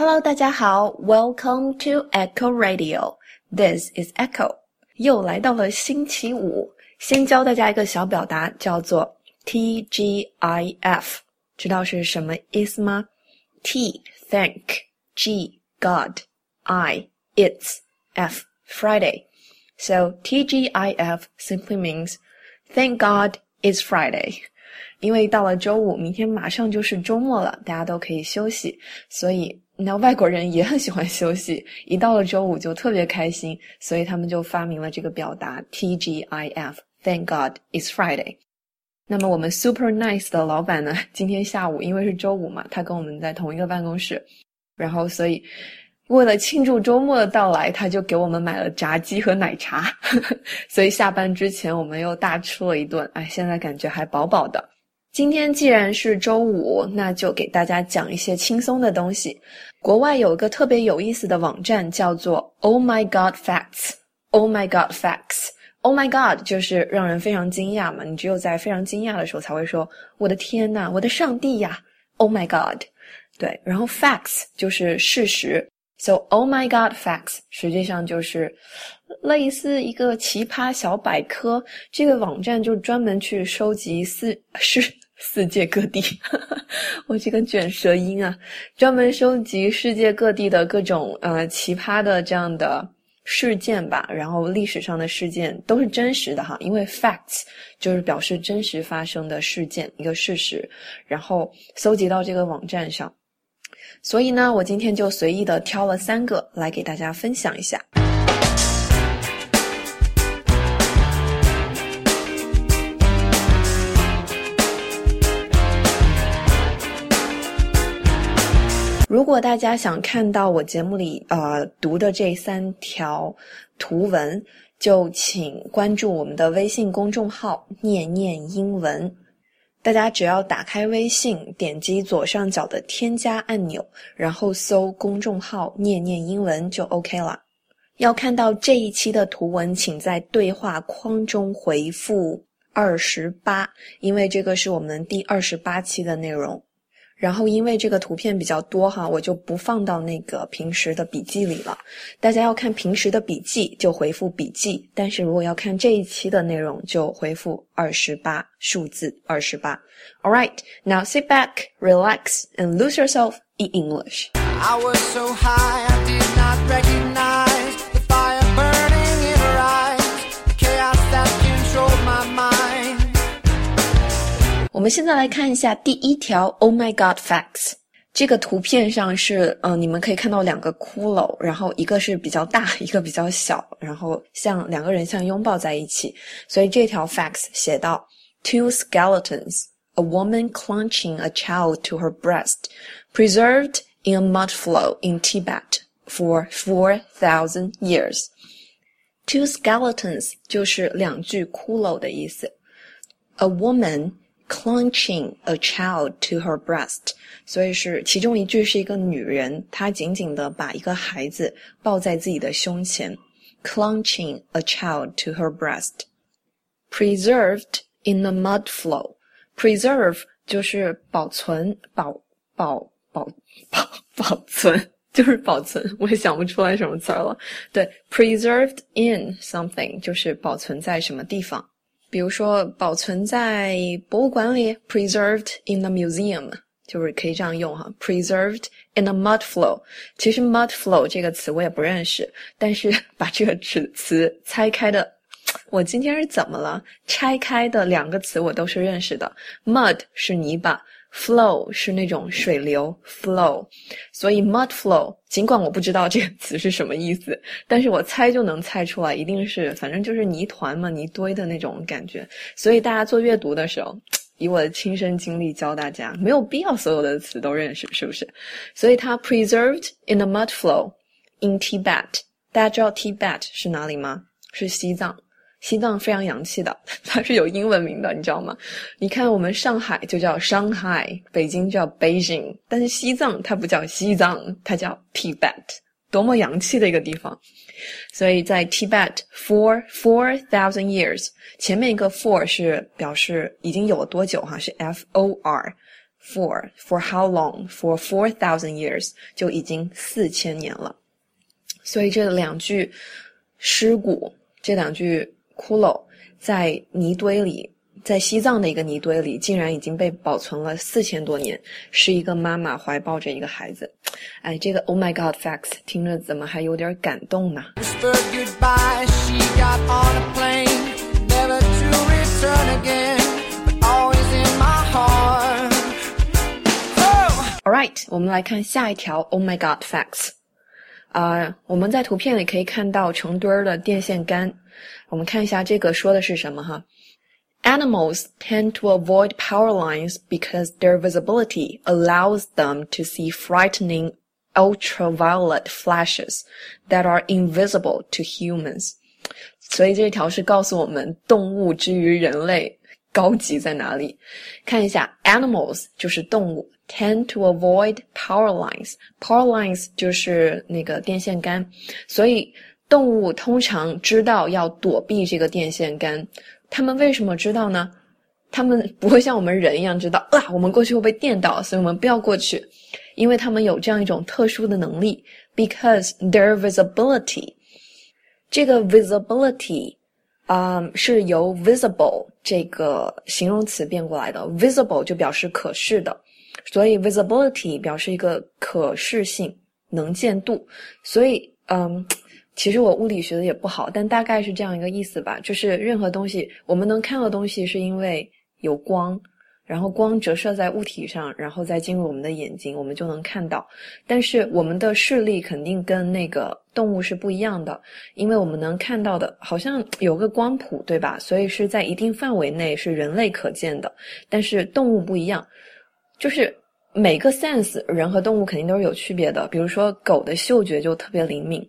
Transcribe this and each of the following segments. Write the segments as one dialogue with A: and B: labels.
A: Hello，大家好，Welcome to Echo Radio. This is Echo. 又来到了星期五，先教大家一个小表达，叫做 TGIF，知道是什么意思吗？T Thank G God I It's F Friday. So TGIF simply means Thank God it's Friday. 因为到了周五，明天马上就是周末了，大家都可以休息，所以那外国人也很喜欢休息，一到了周五就特别开心，所以他们就发明了这个表达 TGIF，Thank God it's Friday。那么我们 Super Nice 的老板呢，今天下午因为是周五嘛，他跟我们在同一个办公室，然后所以为了庆祝周末的到来，他就给我们买了炸鸡和奶茶，所以下班之前我们又大吃了一顿，哎，现在感觉还饱饱的。今天既然是周五，那就给大家讲一些轻松的东西。国外有一个特别有意思的网站，叫做 Oh My God Facts。Oh My God Facts。Oh My God 就是让人非常惊讶嘛，你只有在非常惊讶的时候才会说我的天呐，我的上帝呀！Oh My God。对，然后 Facts 就是事实。So Oh My God Facts 实际上就是类似一个奇葩小百科。这个网站就专门去收集四是。世界各地，我这个卷舌音啊，专门收集世界各地的各种呃奇葩的这样的事件吧，然后历史上的事件都是真实的哈，因为 facts 就是表示真实发生的事件一个事实，然后搜集到这个网站上，所以呢，我今天就随意的挑了三个来给大家分享一下。如果大家想看到我节目里呃读的这三条图文，就请关注我们的微信公众号“念念英文”。大家只要打开微信，点击左上角的添加按钮，然后搜公众号“念念英文”就 OK 了。要看到这一期的图文，请在对话框中回复二十八，因为这个是我们第二十八期的内容。然后，因为这个图片比较多哈，我就不放到那个平时的笔记里了。大家要看平时的笔记，就回复笔记；但是如果要看这一期的内容，就回复二十八数字二十八。All right, now sit back, relax, and lose yourself in English. I was so high, I did not. 我们现在来看一下第一条 Oh my God facts。这个图片上是，嗯，你们可以看到两个骷髅，然后一个是比较大，一个比较小，然后像两个人像拥抱在一起。所以这条 facts 写到：Two skeletons, a woman clutching a child to her breast, preserved in a mud flow in Tibet for four thousand years. Two skeletons 就是两具骷髅的意思。A woman Clutching a child to her breast，所以是其中一句是一个女人，她紧紧的把一个孩子抱在自己的胸前。Clutching a child to her breast. Preserved in the mud flow. Preserve 就是保存，保保保保保存，就是保存。我也想不出来什么词儿了。对，preserved in something 就是保存在什么地方。比如说，保存在博物馆里，preserved in the museum，就是可以这样用哈。preserved in a mud flow，其实 mud flow 这个词我也不认识，但是 把这个词词拆开的，我今天是怎么了？拆开的两个词我都是认识的，mud 是泥巴。Flow 是那种水流，flow，所以 mud flow。尽管我不知道这个词是什么意思，但是我猜就能猜出来，一定是反正就是泥团嘛，泥堆的那种感觉。所以大家做阅读的时候，以我的亲身经历教大家，没有必要所有的词都认识，是不是？所以它 preserved in the mud flow in Tibet。大家知道 Tibet 是哪里吗？是西藏。西藏非常洋气的，它是有英文名的，你知道吗？你看我们上海就叫 Shanghai，，北京叫 Beijing，但是西藏它不叫西藏，它叫 Tibet，多么洋气的一个地方！所以在 Tibet for four thousand years，前面一个 for 是表示已经有了多久哈，是 F O R for for how long for four thousand years 就已经四千年了。所以这两句尸骨，这两句骷髅在泥堆里，在西藏的一个泥堆里，竟然已经被保存了四千多年，是一个妈妈怀抱着一个孩子。哎，这个 Oh my God facts，听着怎么还有点感动呢？All right，我们来看下一条 Oh my God facts。啊，我们在图片里可以看到成堆儿的电线杆。我们看一下这个说的是什么哈。Animals tend to avoid power lines because their visibility allows them to see frightening ultraviolet flashes that are invisible to humans. 所以这条是告诉我们动物之于人类高级在哪里。看一下，animals 就是动物，tend to avoid power lines。power lines 就是那个电线杆，所以 动物通常知道要躲避这个电线杆。它们为什么知道呢？它们不会像我们人一样知道啊，我们过去会被电到，所以我们不要过去，因为它们有这样一种特殊的能力，because their visibility。这个 visibility，啊、是由 visible 这个形容词变过来的。visible 就表示可视的，所以 visibility 表示一个可视性、能见度。所以，嗯，其实我物理学的也不好，但大概是这样一个意思吧。就是任何东西，我们能看到的东西，是因为有光。然后光折射在物体上，然后再进入我们的眼睛，我们就能看到。但是我们的视力肯定跟那个动物是不一样的，因为我们能看到的好像有个光谱，对吧？所以是在一定范围内是人类可见的。但是动物不一样，就是每个 sense 人和动物肯定都是有区别的。比如说狗的嗅觉就特别灵敏，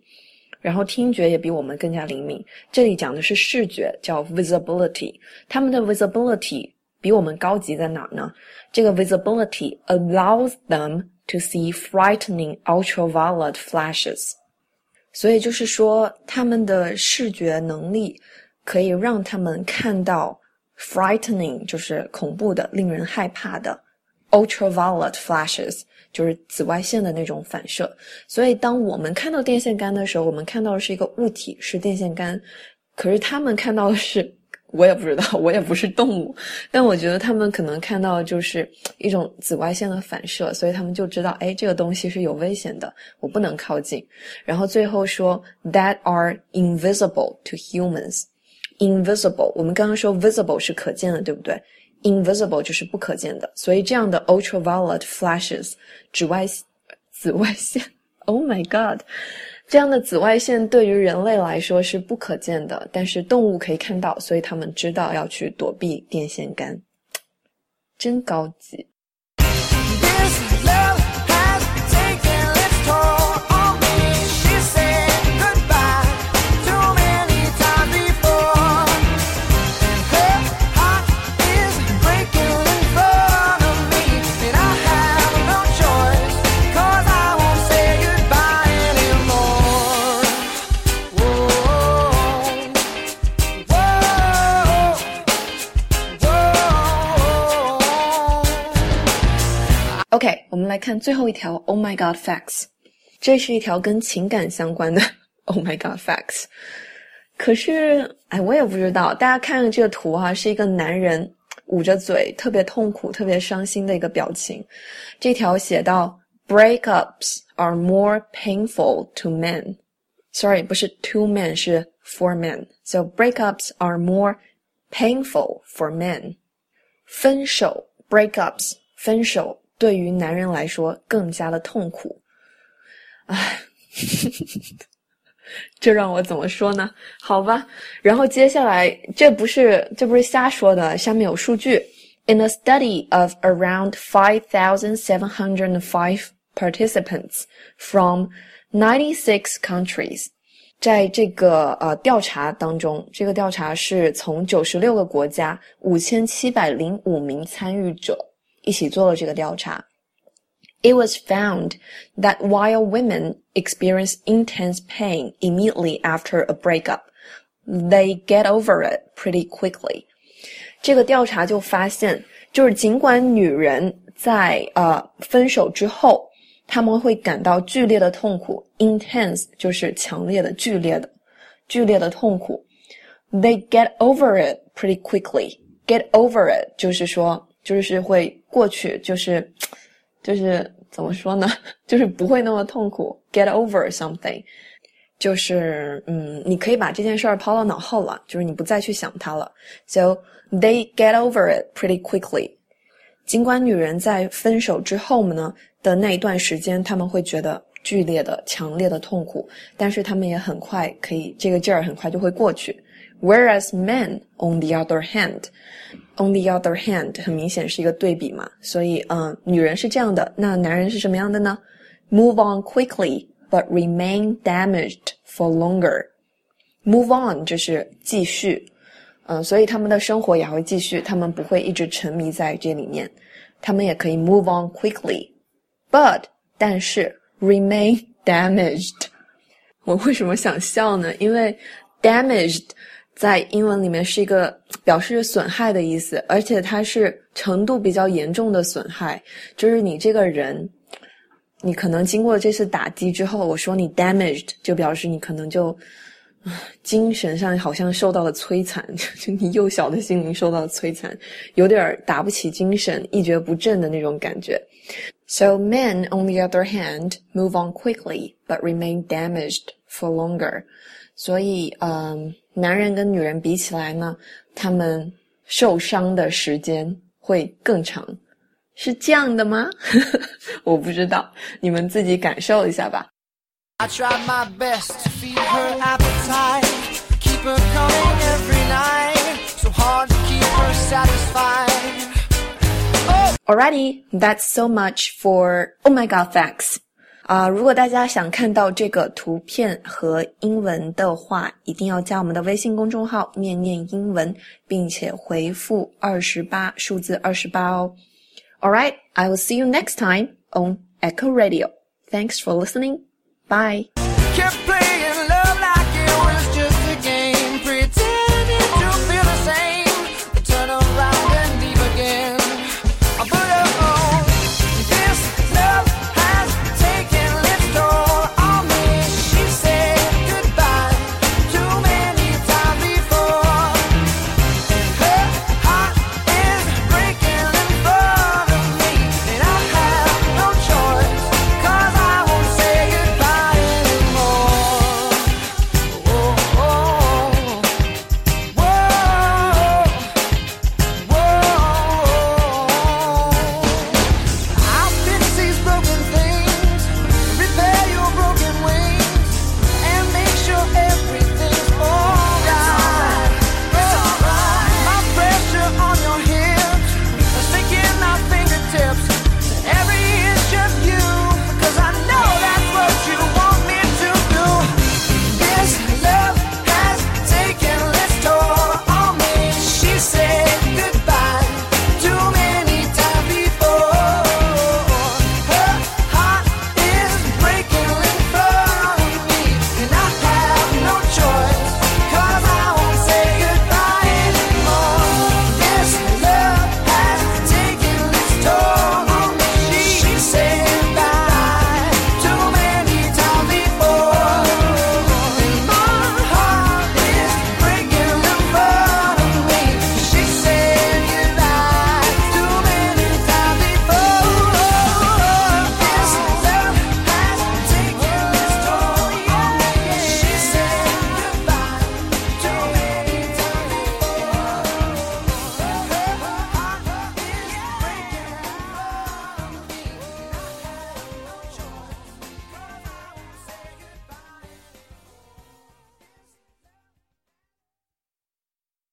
A: 然后听觉也比我们更加灵敏。这里讲的是视觉，叫 visibility，他们的 visibility。比我们高级在哪呢？这个 visibility allows them to see frightening ultraviolet flashes，所以就是说，他们的视觉能力可以让他们看到 frightening，就是恐怖的、令人害怕的 ultraviolet flashes，就是紫外线的那种反射。所以，当我们看到电线杆的时候，我们看到的是一个物体，是电线杆，可是他们看到的是。我也不知道，我也不是动物，但我觉得他们可能看到就是一种紫外线的反射，所以他们就知道，哎，这个东西是有危险的，我不能靠近。然后最后说，that are invisible to humans。invisible，我们刚刚说 visible 是可见的，对不对？invisible 就是不可见的，所以这样的 ultraviolet flashes，紫外紫外线，Oh my God！这样的紫外线对于人类来说是不可见的，但是动物可以看到，所以他们知道要去躲避电线杆，真高级。来看最后一条 Oh my God facts，这是一条跟情感相关的 Oh my God facts。可是，哎，我也不知道，大家看这个图哈、是一个男人捂着嘴，特别痛苦、特别伤心的一个表情。这条写到：Breakups are more painful to men。Sorry，不是 to men，是 for men。So breakups are more painful for men。分手 breakups 分手 对于男人来说更加的痛苦。唉，这让我怎么说呢？好吧，然后接下来这不是这不是瞎说的，下面有数据。In a study of around 5,705 participants from 96 countries，在这个呃调查当中，这个调查是从九十六个国家五千七百零五名参与者一起做了这个调查。It was found that while women experience intense pain immediately after a breakup, they get over it pretty quickly. 这个调查就发现， 就是尽管女人在呃分手之后，他们会感到剧烈的痛苦，intense 就是强烈的、剧烈的、剧烈的痛苦。They get over it pretty quickly. Get over it 就是说， 就是会过去，就是就是怎么说呢？就是不会那么痛苦。Get over something，就是嗯，你可以把这件事儿抛到脑后了，就是你不再去想它了。So they get over it pretty quickly. 尽管女人在分手之后呢的那一段时间，他们会觉得剧烈的、强烈的痛苦，但是他们也很快可以，这个劲儿很快就会过去。Whereas men, on the other hand, on the other hand，很明显是一个对比嘛，所以嗯，女人是这样的，那男人是什么样的呢？Move on quickly, but remain damaged for longer. Move on 就是继续，嗯，所以他们的生活也会继续，他们不会一直沉迷在这里面，他们也可以 move on quickly, but 但是 remain damaged。我为什么想笑呢？因为 damaged 在英文里面是一个表示损害的意思，而且它是程度比较严重的损害，就是你这个人，你可能经过这次打击之后，我说你 damaged，就表示你可能就。精神上好像受到了摧残，就你幼小的心灵受到了摧残，有点打不起精神，一蹶不振的那种感觉。So men, on the other hand, move on quickly but remain damaged for longer. 所以，嗯，男人跟女人比起来呢，他们受伤的时间会更长，是这样的吗？我不知道，你们自己感受一下吧。
B: I try my best to feed her appetite, keep her coming every night. So hard to keep her satisfied.
A: Alrighty, that's so much for Oh My God Facts. 啊、如果大家想看到这个图片和英文的话，一定要加我们的微信公众号“念念英文”，并且回复二十八数字二十八哦。All right, I will see you next time on Echo Radio. Thanks for listening. Bye.